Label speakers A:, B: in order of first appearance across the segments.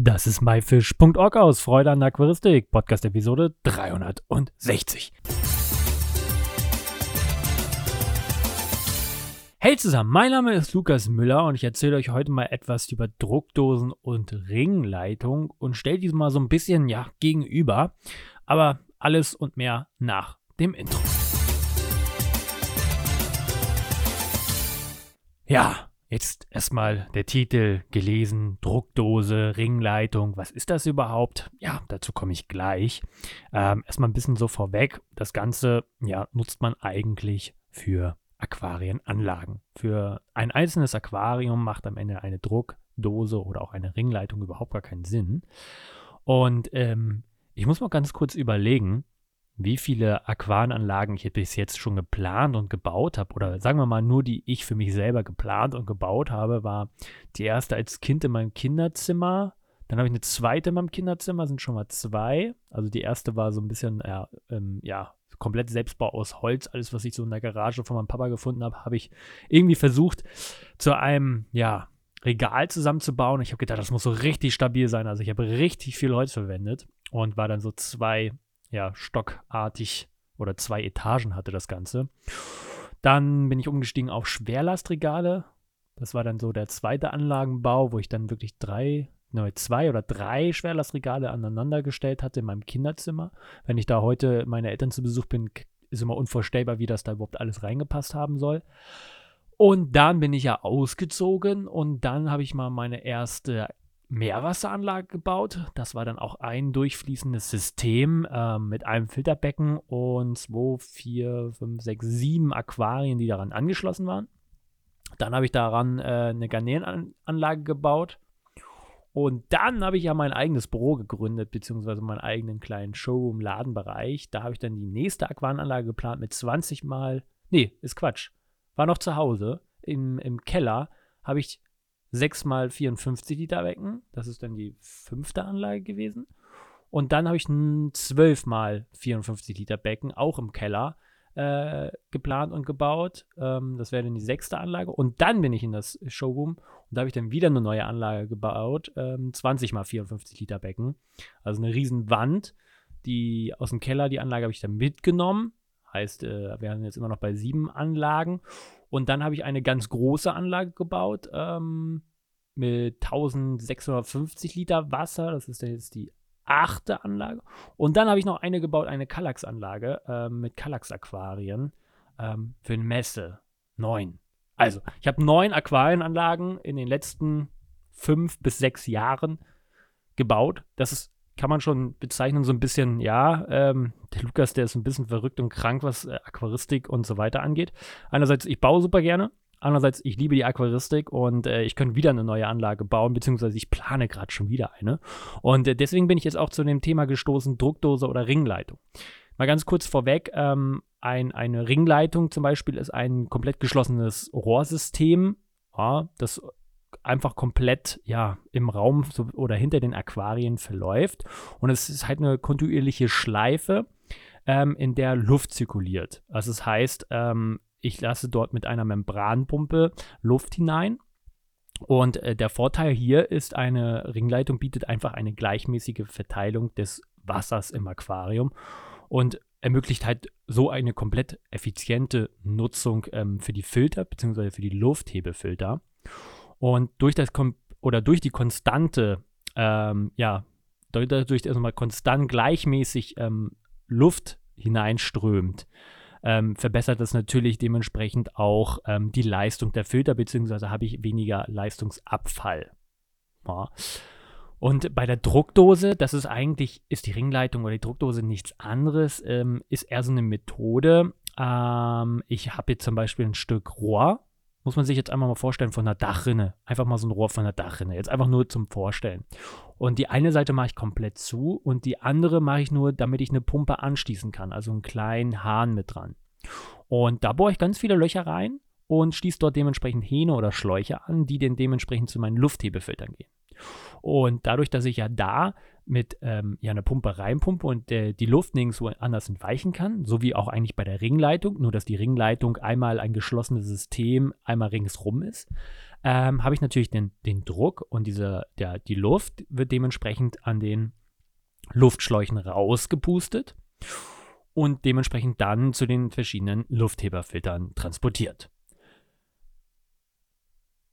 A: Das ist myfish.org aus Freude an Aquaristik, Podcast Episode 360. Hey zusammen, mein Name ist Lukas Müller und ich erzähle euch heute mal etwas über Druckdosen und Ringleitung und stelle diese mal so ein bisschen ja gegenüber, aber alles und mehr nach dem Intro. Ja, Jetzt erstmal der Titel gelesen, Druckdose, Ringleitung. Was ist das überhaupt? Ja, dazu komme ich gleich. Ähm, erstmal ein bisschen so vorweg. Das Ganze ja, nutzt man eigentlich für Aquarienanlagen. Für ein einzelnes Aquarium macht am Ende eine Druckdose oder auch eine Ringleitung überhaupt gar keinen Sinn. Und ähm, ich muss mal ganz kurz überlegen, wie viele Aquarenanlagen ich bis jetzt schon geplant und gebaut habe, oder sagen wir mal nur die ich für mich selber geplant und gebaut habe, war die erste als Kind in meinem Kinderzimmer. Dann habe ich eine zweite in meinem Kinderzimmer, sind schon mal zwei. Also die erste war so ein bisschen, ja, ähm, ja, komplett Selbstbau aus Holz. Alles, was ich so in der Garage von meinem Papa gefunden habe, habe ich irgendwie versucht zu einem, ja, Regal zusammenzubauen. Ich habe gedacht, das muss so richtig stabil sein. Also ich habe richtig viel Holz verwendet und war dann so zwei ja, stockartig oder zwei Etagen hatte das Ganze. Dann bin ich umgestiegen auf Schwerlastregale. Das war dann so der zweite Anlagenbau, wo ich dann wirklich drei, ne, zwei oder drei Schwerlastregale aneinander gestellt hatte in meinem Kinderzimmer. Wenn ich da heute meine Eltern zu Besuch bin, ist immer unvorstellbar, wie das da überhaupt alles reingepasst haben soll. Und dann bin ich ja ausgezogen und dann habe ich mal meine erste Meerwasseranlage gebaut. Das war dann auch ein durchfließendes System äh, mit einem Filterbecken und 2, 4, 5, 6, 7 Aquarien, die daran angeschlossen waren. Dann habe ich daran äh, eine Garnelenanlage gebaut. Und dann habe ich ja mein eigenes Büro gegründet, beziehungsweise meinen eigenen kleinen Showroom-Ladenbereich. Da habe ich dann die nächste Aquarienanlage geplant mit 20 Mal. Nee, ist Quatsch. War noch zu Hause. Im, im Keller habe ich 6 mal 54 Liter Becken. Das ist dann die fünfte Anlage gewesen. Und dann habe ich ein 12 mal 54 Liter Becken, auch im Keller, äh, geplant und gebaut. Ähm, das wäre dann die sechste Anlage. Und dann bin ich in das Showroom und da habe ich dann wieder eine neue Anlage gebaut. Ähm, 20 mal 54 Liter Becken. Also eine riesen Wand. Die aus dem Keller, die Anlage habe ich dann mitgenommen. Heißt, äh, wir haben jetzt immer noch bei sieben Anlagen. Und dann habe ich eine ganz große Anlage gebaut ähm, mit 1650 Liter Wasser. Das ist jetzt die achte Anlage. Und dann habe ich noch eine gebaut, eine Kallax-Anlage ähm, mit Kallax-Aquarien ähm, für eine Messe. Neun. Also, ich habe neun Aquarienanlagen in den letzten fünf bis sechs Jahren gebaut. Das ist kann man schon bezeichnen, so ein bisschen, ja, ähm, der Lukas, der ist ein bisschen verrückt und krank, was äh, Aquaristik und so weiter angeht. Einerseits, ich baue super gerne. Andererseits, ich liebe die Aquaristik und äh, ich könnte wieder eine neue Anlage bauen, beziehungsweise ich plane gerade schon wieder eine. Und äh, deswegen bin ich jetzt auch zu dem Thema gestoßen, Druckdose oder Ringleitung. Mal ganz kurz vorweg, ähm, ein, eine Ringleitung zum Beispiel ist ein komplett geschlossenes Rohrsystem, ja, das einfach komplett ja im Raum so, oder hinter den Aquarien verläuft. Und es ist halt eine kontinuierliche Schleife, ähm, in der Luft zirkuliert. Also das heißt, ähm, ich lasse dort mit einer Membranpumpe Luft hinein. Und äh, der Vorteil hier ist, eine Ringleitung bietet einfach eine gleichmäßige Verteilung des Wassers im Aquarium und ermöglicht halt so eine komplett effiziente Nutzung ähm, für die Filter bzw. für die Lufthebefilter. Und durch das Kom oder durch die konstante, ähm, ja, dadurch, dass mal konstant gleichmäßig ähm, Luft hineinströmt, ähm, verbessert das natürlich dementsprechend auch ähm, die Leistung der Filter, beziehungsweise habe ich weniger Leistungsabfall. Ja. Und bei der Druckdose, das ist eigentlich, ist die Ringleitung oder die Druckdose nichts anderes, ähm, ist eher so eine Methode. Ähm, ich habe jetzt zum Beispiel ein Stück Rohr, muss man sich jetzt einmal mal vorstellen von einer Dachrinne. Einfach mal so ein Rohr von einer Dachrinne. Jetzt einfach nur zum Vorstellen. Und die eine Seite mache ich komplett zu und die andere mache ich nur, damit ich eine Pumpe anschließen kann. Also einen kleinen Hahn mit dran. Und da bohre ich ganz viele Löcher rein und schließe dort dementsprechend Hähne oder Schläuche an, die dann dementsprechend zu meinen Lufthebefiltern gehen. Und dadurch, dass ich ja da mit ähm, ja, einer Pumpe reinpumpe und äh, die Luft nirgendwo anders entweichen kann, so wie auch eigentlich bei der Ringleitung, nur dass die Ringleitung einmal ein geschlossenes System, einmal ringsrum ist, ähm, habe ich natürlich den, den Druck und diese, der, die Luft wird dementsprechend an den Luftschläuchen rausgepustet und dementsprechend dann zu den verschiedenen Luftheberfiltern transportiert.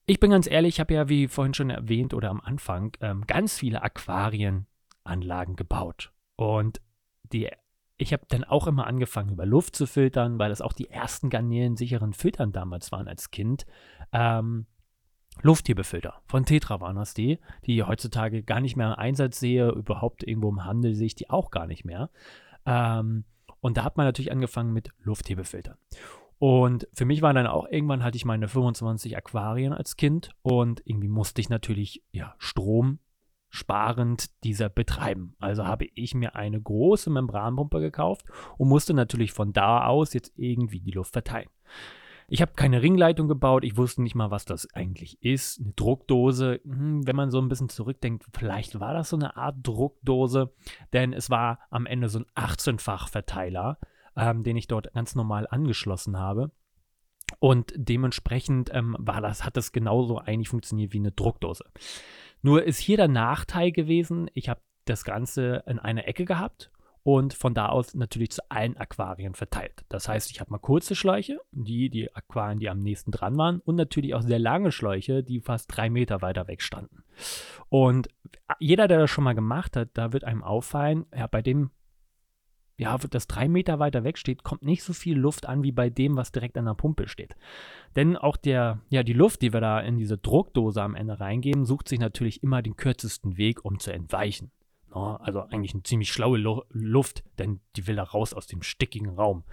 A: Ich bin ganz ehrlich, ich habe ja, wie vorhin schon erwähnt oder am Anfang, ähm, ganz viele Aquarienanlagen gebaut. Und die, ich habe dann auch immer angefangen, über Luft zu filtern, weil das auch die ersten garnelensicheren Filtern damals waren als Kind. Ähm, Lufthebefilter von Tetra waren das die, die ich heutzutage gar nicht mehr im Einsatz sehe. Überhaupt irgendwo im Handel sehe ich die auch gar nicht mehr. Ähm, und da hat man natürlich angefangen mit Lufthebefiltern. Und für mich war dann auch, irgendwann hatte ich meine 25 Aquarien als Kind und irgendwie musste ich natürlich ja, Strom sparend dieser betreiben. Also habe ich mir eine große Membranpumpe gekauft und musste natürlich von da aus jetzt irgendwie die Luft verteilen. Ich habe keine Ringleitung gebaut, ich wusste nicht mal, was das eigentlich ist. Eine Druckdose, hm, wenn man so ein bisschen zurückdenkt, vielleicht war das so eine Art Druckdose, denn es war am Ende so ein 18-fach Verteiler, ähm, den ich dort ganz normal angeschlossen habe. Und dementsprechend ähm, war das, hat das genauso eigentlich funktioniert wie eine Druckdose. Nur ist hier der Nachteil gewesen, ich habe das Ganze in einer Ecke gehabt und von da aus natürlich zu allen Aquarien verteilt. Das heißt, ich habe mal kurze Schläuche, die die Aquarien, die am nächsten dran waren, und natürlich auch sehr lange Schläuche, die fast drei Meter weiter weg standen. Und jeder, der das schon mal gemacht hat, da wird einem auffallen, ja, bei dem, ja, das drei Meter weiter weg steht, kommt nicht so viel Luft an wie bei dem, was direkt an der Pumpe steht. Denn auch der, ja, die Luft, die wir da in diese Druckdose am Ende reingeben, sucht sich natürlich immer den kürzesten Weg, um zu entweichen. Oh, also eigentlich eine ziemlich schlaue Lu Luft, denn die will da raus aus dem stickigen Raum.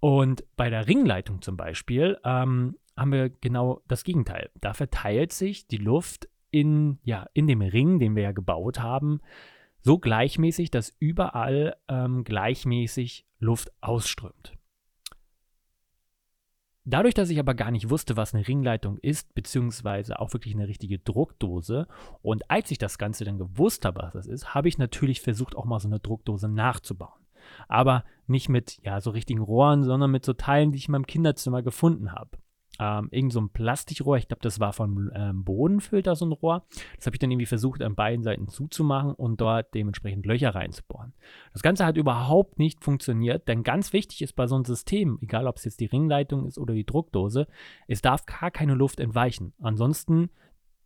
A: Und bei der Ringleitung zum Beispiel ähm, haben wir genau das Gegenteil. Da verteilt sich die Luft in, ja, in dem Ring, den wir ja gebaut haben, so gleichmäßig, dass überall ähm, gleichmäßig Luft ausströmt. Dadurch, dass ich aber gar nicht wusste, was eine Ringleitung ist, beziehungsweise auch wirklich eine richtige Druckdose, und als ich das Ganze dann gewusst habe, was das ist, habe ich natürlich versucht, auch mal so eine Druckdose nachzubauen. Aber nicht mit ja, so richtigen Rohren, sondern mit so Teilen, die ich in meinem Kinderzimmer gefunden habe ähm, irgend so ein Plastikrohr, ich glaube, das war vom ähm, Bodenfilter so ein Rohr. Das habe ich dann irgendwie versucht, an beiden Seiten zuzumachen und dort dementsprechend Löcher reinzubohren. Das Ganze hat überhaupt nicht funktioniert, denn ganz wichtig ist bei so einem System, egal ob es jetzt die Ringleitung ist oder die Druckdose, es darf gar keine Luft entweichen. Ansonsten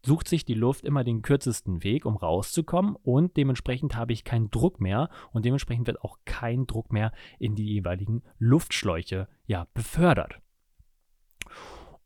A: sucht sich die Luft immer den kürzesten Weg, um rauszukommen und dementsprechend habe ich keinen Druck mehr und dementsprechend wird auch kein Druck mehr in die jeweiligen Luftschläuche ja, befördert.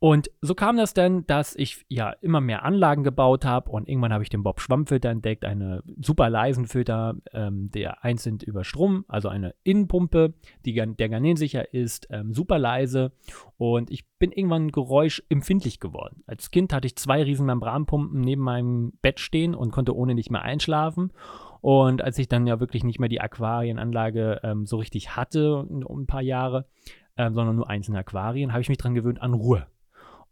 A: Und so kam das dann, dass ich ja immer mehr Anlagen gebaut habe und irgendwann habe ich den Bob Schwammfilter entdeckt, einen super leisen Filter, ähm, der einzeln über Strom, also eine Innenpumpe, die der garnelensicher ist, ähm, super leise und ich bin irgendwann geräuschempfindlich geworden. Als Kind hatte ich zwei riesen Membranpumpen neben meinem Bett stehen und konnte ohne nicht mehr einschlafen. Und als ich dann ja wirklich nicht mehr die Aquarienanlage ähm, so richtig hatte, um ein paar Jahre, ähm, sondern nur einzelne Aquarien, habe ich mich daran gewöhnt an Ruhe.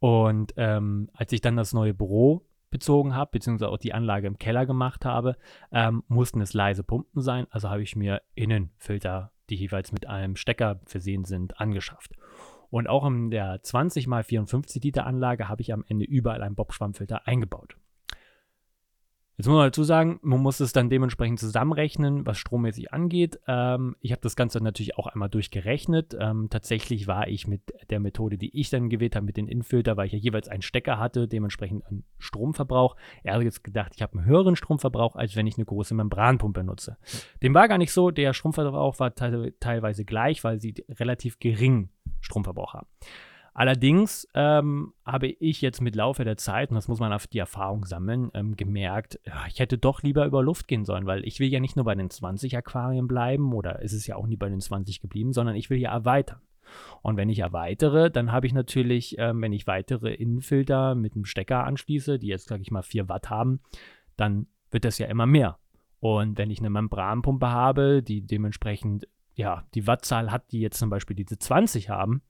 A: Und ähm, als ich dann das neue Büro bezogen habe, beziehungsweise auch die Anlage im Keller gemacht habe, ähm, mussten es leise Pumpen sein. Also habe ich mir Innenfilter, die jeweils mit einem Stecker versehen sind, angeschafft. Und auch in der 20 x 54 Liter Anlage habe ich am Ende überall einen Bob-Schwammfilter eingebaut. Jetzt muss man dazu sagen, man muss es dann dementsprechend zusammenrechnen, was strommäßig angeht. Ähm, ich habe das Ganze natürlich auch einmal durchgerechnet. Ähm, tatsächlich war ich mit der Methode, die ich dann gewählt habe, mit den Infilter, weil ich ja jeweils einen Stecker hatte, dementsprechend einen Stromverbrauch. Er hat jetzt gedacht, ich habe einen höheren Stromverbrauch, als wenn ich eine große Membranpumpe nutze. Dem war gar nicht so. Der Stromverbrauch war te teilweise gleich, weil sie relativ geringen Stromverbrauch haben. Allerdings ähm, habe ich jetzt mit Laufe der Zeit, und das muss man auf die Erfahrung sammeln, ähm, gemerkt, ich hätte doch lieber über Luft gehen sollen, weil ich will ja nicht nur bei den 20 Aquarien bleiben oder ist es ja auch nie bei den 20 geblieben, sondern ich will ja erweitern. Und wenn ich erweitere, dann habe ich natürlich, ähm, wenn ich weitere Innenfilter mit einem Stecker anschließe, die jetzt, sage ich mal, 4 Watt haben, dann wird das ja immer mehr. Und wenn ich eine Membranpumpe habe, die dementsprechend, ja, die Wattzahl hat, die jetzt zum Beispiel diese 20 haben,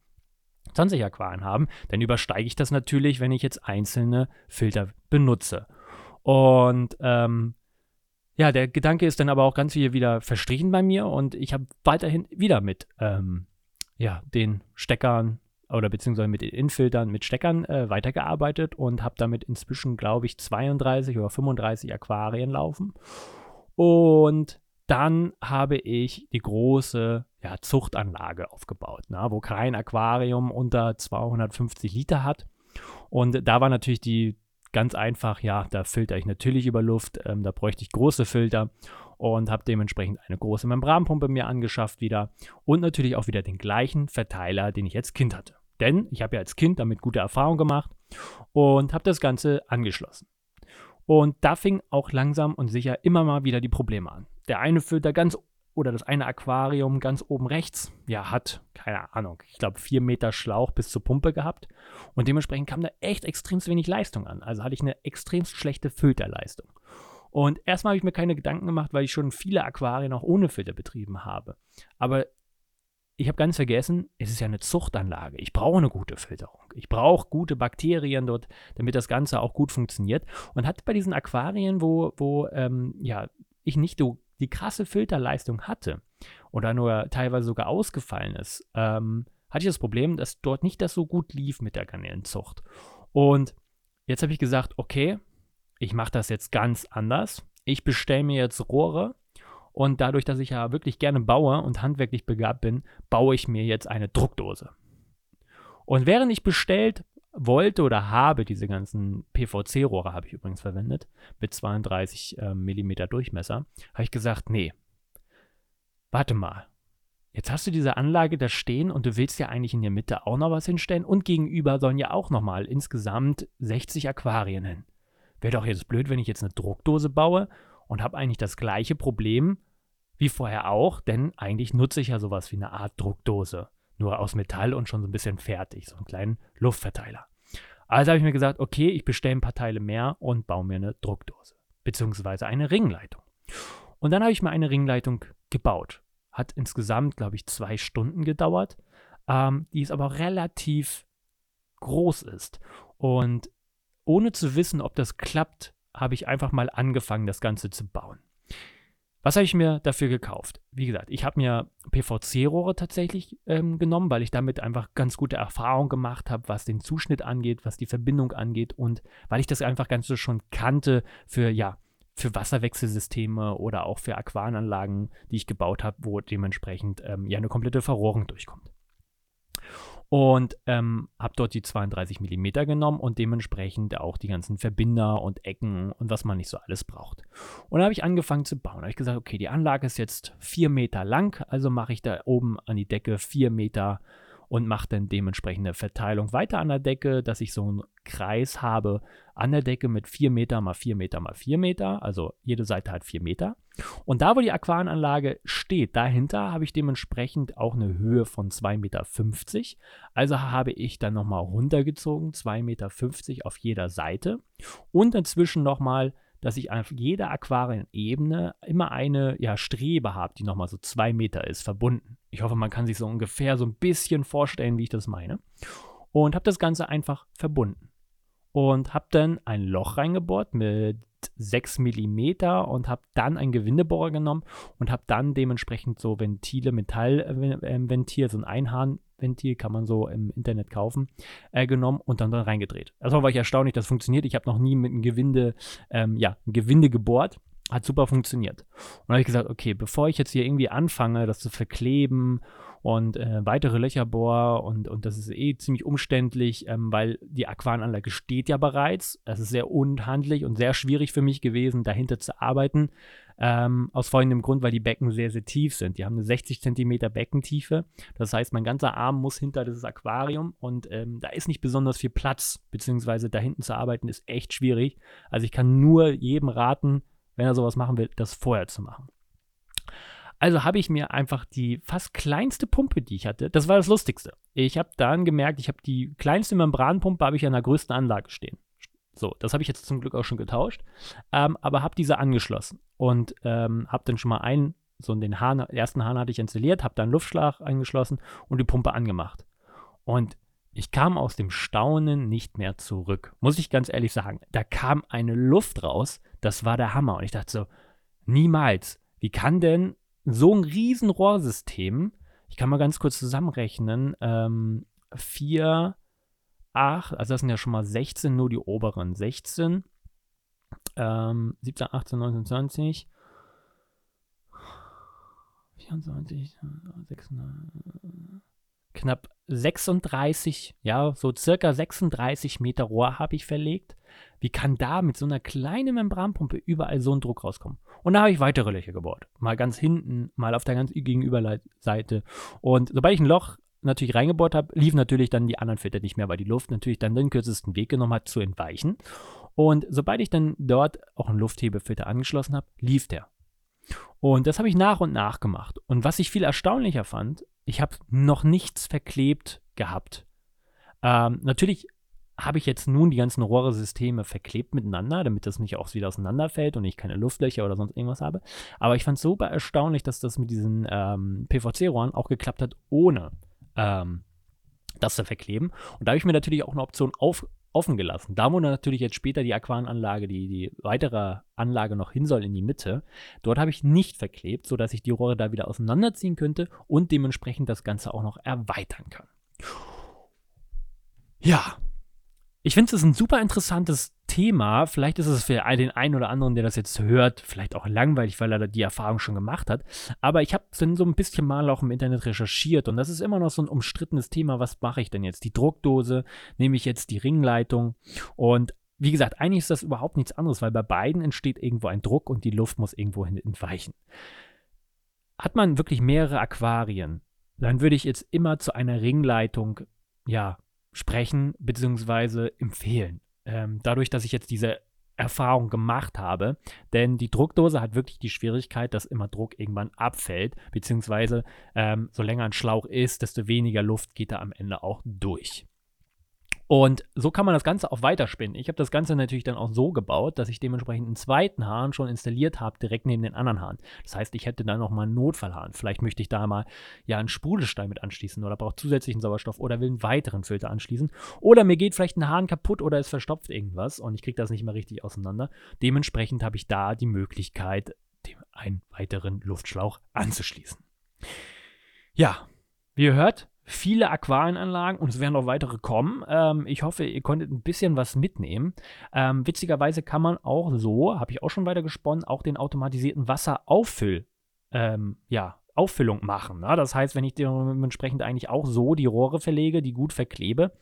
A: 20 Aquarien haben, dann übersteige ich das natürlich, wenn ich jetzt einzelne Filter benutze. Und ähm, ja, der Gedanke ist dann aber auch ganz viel wieder verstrichen bei mir und ich habe weiterhin wieder mit ähm, ja, den Steckern oder beziehungsweise mit den Infiltern, mit Steckern äh, weitergearbeitet und habe damit inzwischen, glaube ich, 32 oder 35 Aquarien laufen. Und dann habe ich die große ja, Zuchtanlage aufgebaut, na, wo kein Aquarium unter 250 Liter hat. Und da war natürlich die ganz einfach, ja, da filter ich natürlich über Luft, ähm, da bräuchte ich große Filter und habe dementsprechend eine große Membranpumpe mir angeschafft wieder und natürlich auch wieder den gleichen Verteiler, den ich als Kind hatte. Denn ich habe ja als Kind damit gute Erfahrungen gemacht und habe das Ganze angeschlossen. Und da fing auch langsam und sicher immer mal wieder die Probleme an. Der eine Filter ganz oder das eine Aquarium ganz oben rechts, ja, hat, keine Ahnung, ich glaube, vier Meter Schlauch bis zur Pumpe gehabt. Und dementsprechend kam da echt extrem wenig Leistung an. Also hatte ich eine extrem schlechte Filterleistung. Und erstmal habe ich mir keine Gedanken gemacht, weil ich schon viele Aquarien auch ohne Filter betrieben habe. Aber ich habe ganz vergessen, es ist ja eine Zuchtanlage. Ich brauche eine gute Filterung. Ich brauche gute Bakterien dort, damit das Ganze auch gut funktioniert. Und hatte bei diesen Aquarien, wo, wo ähm, ja, ich nicht so die krasse Filterleistung hatte oder nur teilweise sogar ausgefallen ist, ähm, hatte ich das Problem, dass dort nicht das so gut lief mit der Garnelenzucht. Und jetzt habe ich gesagt, okay, ich mache das jetzt ganz anders. Ich bestelle mir jetzt Rohre und dadurch, dass ich ja wirklich gerne baue und handwerklich begabt bin, baue ich mir jetzt eine Druckdose. Und während ich bestellt wollte oder habe, diese ganzen PVC-Rohre habe ich übrigens verwendet, mit 32 äh, mm Durchmesser, habe ich gesagt, nee, warte mal. Jetzt hast du diese Anlage da stehen und du willst ja eigentlich in der Mitte auch noch was hinstellen und gegenüber sollen ja auch nochmal insgesamt 60 Aquarien hin. Wäre doch jetzt blöd, wenn ich jetzt eine Druckdose baue und habe eigentlich das gleiche Problem wie vorher auch, denn eigentlich nutze ich ja sowas wie eine Art Druckdose nur aus Metall und schon so ein bisschen fertig, so einen kleinen Luftverteiler. Also habe ich mir gesagt, okay, ich bestelle ein paar Teile mehr und baue mir eine Druckdose, beziehungsweise eine Ringleitung. Und dann habe ich mir eine Ringleitung gebaut. Hat insgesamt, glaube ich, zwei Stunden gedauert, ähm, die es aber relativ groß ist. Und ohne zu wissen, ob das klappt, habe ich einfach mal angefangen, das Ganze zu bauen. Was habe ich mir dafür gekauft? Wie gesagt, ich habe mir PVC-Rohre tatsächlich ähm, genommen, weil ich damit einfach ganz gute Erfahrungen gemacht habe, was den Zuschnitt angeht, was die Verbindung angeht und weil ich das einfach ganz so schon kannte für, ja, für Wasserwechselsysteme oder auch für Aquaranlagen, die ich gebaut habe, wo dementsprechend ähm, ja eine komplette Verrohrung durchkommt und ähm, habe dort die 32 mm genommen und dementsprechend auch die ganzen Verbinder und Ecken und was man nicht so alles braucht. Und da habe ich angefangen zu bauen. Da habe ich gesagt, okay, die Anlage ist jetzt 4 Meter lang, also mache ich da oben an die Decke 4 Meter und mache dann dementsprechend eine Verteilung weiter an der Decke, dass ich so einen Kreis habe an der Decke mit 4 Meter mal 4 Meter mal 4 Meter, also jede Seite hat 4 Meter. Und da, wo die Aquarenanlage steht, dahinter habe ich dementsprechend auch eine Höhe von 2,50 Meter. Also habe ich dann nochmal runtergezogen, 2,50 Meter auf jeder Seite und dazwischen nochmal dass ich auf jeder Aquarienebene immer eine ja, Strebe habe, die nochmal so zwei Meter ist, verbunden. Ich hoffe, man kann sich so ungefähr so ein bisschen vorstellen, wie ich das meine. Und habe das Ganze einfach verbunden. Und habe dann ein Loch reingebohrt mit 6 mm und habe dann einen Gewindebohrer genommen und habe dann dementsprechend so Ventile, Metallventil, so ein Einhahnventil kann man so im Internet kaufen, äh, genommen und dann, dann reingedreht. Also war ich erstaunlich, das funktioniert. Ich habe noch nie mit einem Gewinde, ähm, ja, ein Gewinde gebohrt. Hat super funktioniert. Und habe ich gesagt, okay, bevor ich jetzt hier irgendwie anfange, das zu verkleben und äh, weitere Löcher bohr und, und das ist eh ziemlich umständlich, ähm, weil die Aquarenanlage steht ja bereits. Es ist sehr unhandlich und sehr schwierig für mich gewesen, dahinter zu arbeiten. Ähm, aus folgendem Grund, weil die Becken sehr, sehr tief sind. Die haben eine 60 cm Beckentiefe. Das heißt, mein ganzer Arm muss hinter dieses Aquarium und ähm, da ist nicht besonders viel Platz, beziehungsweise da hinten zu arbeiten ist echt schwierig. Also ich kann nur jedem raten, wenn er sowas machen will, das vorher zu machen. Also habe ich mir einfach die fast kleinste Pumpe, die ich hatte, das war das Lustigste. Ich habe dann gemerkt, ich habe die kleinste Membranpumpe habe ich an der größten Anlage stehen. So, das habe ich jetzt zum Glück auch schon getauscht, ähm, aber habe diese angeschlossen und ähm, habe dann schon mal einen, so den Hahn, ersten Hahn hatte ich installiert, habe dann Luftschlag angeschlossen und die Pumpe angemacht. Und ich kam aus dem Staunen nicht mehr zurück, muss ich ganz ehrlich sagen. Da kam eine Luft raus, das war der Hammer. Und ich dachte so, niemals, wie kann denn so ein riesen Rohrsystem, ich kann mal ganz kurz zusammenrechnen, ähm, 4, 8, also das sind ja schon mal 16, nur die oberen 16. Ähm, 17, 18, 19, 20. 24, 600, knapp 36, ja, so circa 36 Meter Rohr habe ich verlegt. Wie kann da mit so einer kleinen Membranpumpe überall so ein Druck rauskommen? Und da habe ich weitere Löcher gebohrt. Mal ganz hinten, mal auf der ganz Gegenüberseite. Und sobald ich ein Loch natürlich reingebohrt habe, liefen natürlich dann die anderen Filter nicht mehr, weil die Luft natürlich dann den kürzesten Weg genommen hat, zu entweichen. Und sobald ich dann dort auch einen Lufthebefilter angeschlossen habe, lief der. Und das habe ich nach und nach gemacht. Und was ich viel erstaunlicher fand, ich habe noch nichts verklebt gehabt. Ähm, natürlich habe ich jetzt nun die ganzen Rohre-Systeme verklebt miteinander, damit das nicht auch wieder auseinanderfällt und ich keine Luftlöcher oder sonst irgendwas habe. Aber ich fand es super erstaunlich, dass das mit diesen ähm, PVC-Rohren auch geklappt hat, ohne ähm, das zu verkleben. Und da habe ich mir natürlich auch eine Option auf, offen gelassen. Da, wo natürlich jetzt später die Aquananlage, die, die weitere Anlage noch hin soll in die Mitte, dort habe ich nicht verklebt, sodass ich die Rohre da wieder auseinanderziehen könnte und dementsprechend das Ganze auch noch erweitern kann. Ja, ich finde es ein super interessantes Thema. Vielleicht ist es für den einen oder anderen, der das jetzt hört, vielleicht auch langweilig, weil er die Erfahrung schon gemacht hat. Aber ich habe dann so ein bisschen mal auch im Internet recherchiert und das ist immer noch so ein umstrittenes Thema. Was mache ich denn jetzt? Die Druckdose? Nehme ich jetzt die Ringleitung? Und wie gesagt, eigentlich ist das überhaupt nichts anderes, weil bei beiden entsteht irgendwo ein Druck und die Luft muss irgendwo hin entweichen. Hat man wirklich mehrere Aquarien, dann würde ich jetzt immer zu einer Ringleitung, ja, sprechen bzw. empfehlen. Ähm, dadurch, dass ich jetzt diese Erfahrung gemacht habe, denn die Druckdose hat wirklich die Schwierigkeit, dass immer Druck irgendwann abfällt, beziehungsweise ähm, so länger ein Schlauch ist, desto weniger Luft geht da am Ende auch durch. Und so kann man das Ganze auch weiterspinnen. Ich habe das Ganze natürlich dann auch so gebaut, dass ich dementsprechend einen zweiten Hahn schon installiert habe, direkt neben den anderen Hahn. Das heißt, ich hätte da nochmal einen Notfallhahn. Vielleicht möchte ich da mal ja einen Sprudelstein mit anschließen oder brauche zusätzlichen Sauerstoff oder will einen weiteren Filter anschließen. Oder mir geht vielleicht ein Hahn kaputt oder es verstopft irgendwas und ich kriege das nicht mehr richtig auseinander. Dementsprechend habe ich da die Möglichkeit, einen weiteren Luftschlauch anzuschließen. Ja, wie ihr hört, viele Aquarienanlagen und es werden noch weitere kommen. Ähm, ich hoffe, ihr konntet ein bisschen was mitnehmen. Ähm, witzigerweise kann man auch so, habe ich auch schon weiter gesponnen, auch den automatisierten Wasserauffüll ähm, ja, Auffüllung machen. Ne? Das heißt, wenn ich dementsprechend eigentlich auch so die Rohre verlege, die gut verklebe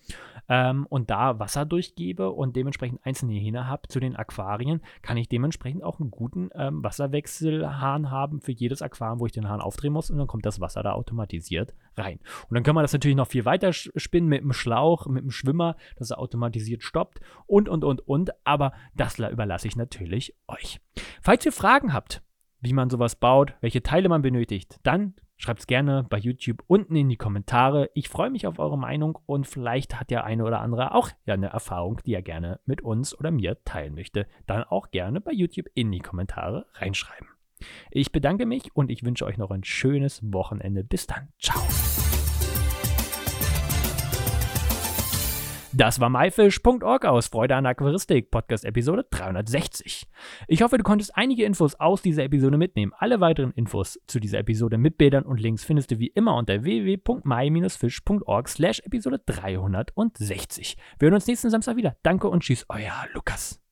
A: ähm, und da Wasser durchgebe und dementsprechend einzelne Hähne habe zu den Aquarien, kann ich dementsprechend auch einen guten ähm, Wasserwechselhahn haben für jedes Aquarium, wo ich den Hahn aufdrehen muss und dann kommt das Wasser da automatisiert rein. Und dann kann man das natürlich noch viel weiter spinnen mit dem Schlauch, mit dem Schwimmer, dass er automatisiert stoppt und, und, und, und. Aber das überlasse ich natürlich euch. Falls ihr Fragen habt, wie man sowas baut, welche Teile man benötigt, dann schreibt es gerne bei YouTube unten in die Kommentare. Ich freue mich auf eure Meinung und vielleicht hat der eine oder andere auch ja eine Erfahrung, die er gerne mit uns oder mir teilen möchte. Dann auch gerne bei YouTube in die Kommentare reinschreiben. Ich bedanke mich und ich wünsche euch noch ein schönes Wochenende. Bis dann. Ciao. Das war myfish.org aus Freude an Aquaristik, Podcast Episode 360. Ich hoffe, du konntest einige Infos aus dieser Episode mitnehmen. Alle weiteren Infos zu dieser Episode mit Bildern und Links findest du wie immer unter www.my-fish.org slash Episode 360. Wir hören uns nächsten Samstag wieder. Danke und tschüss, euer Lukas.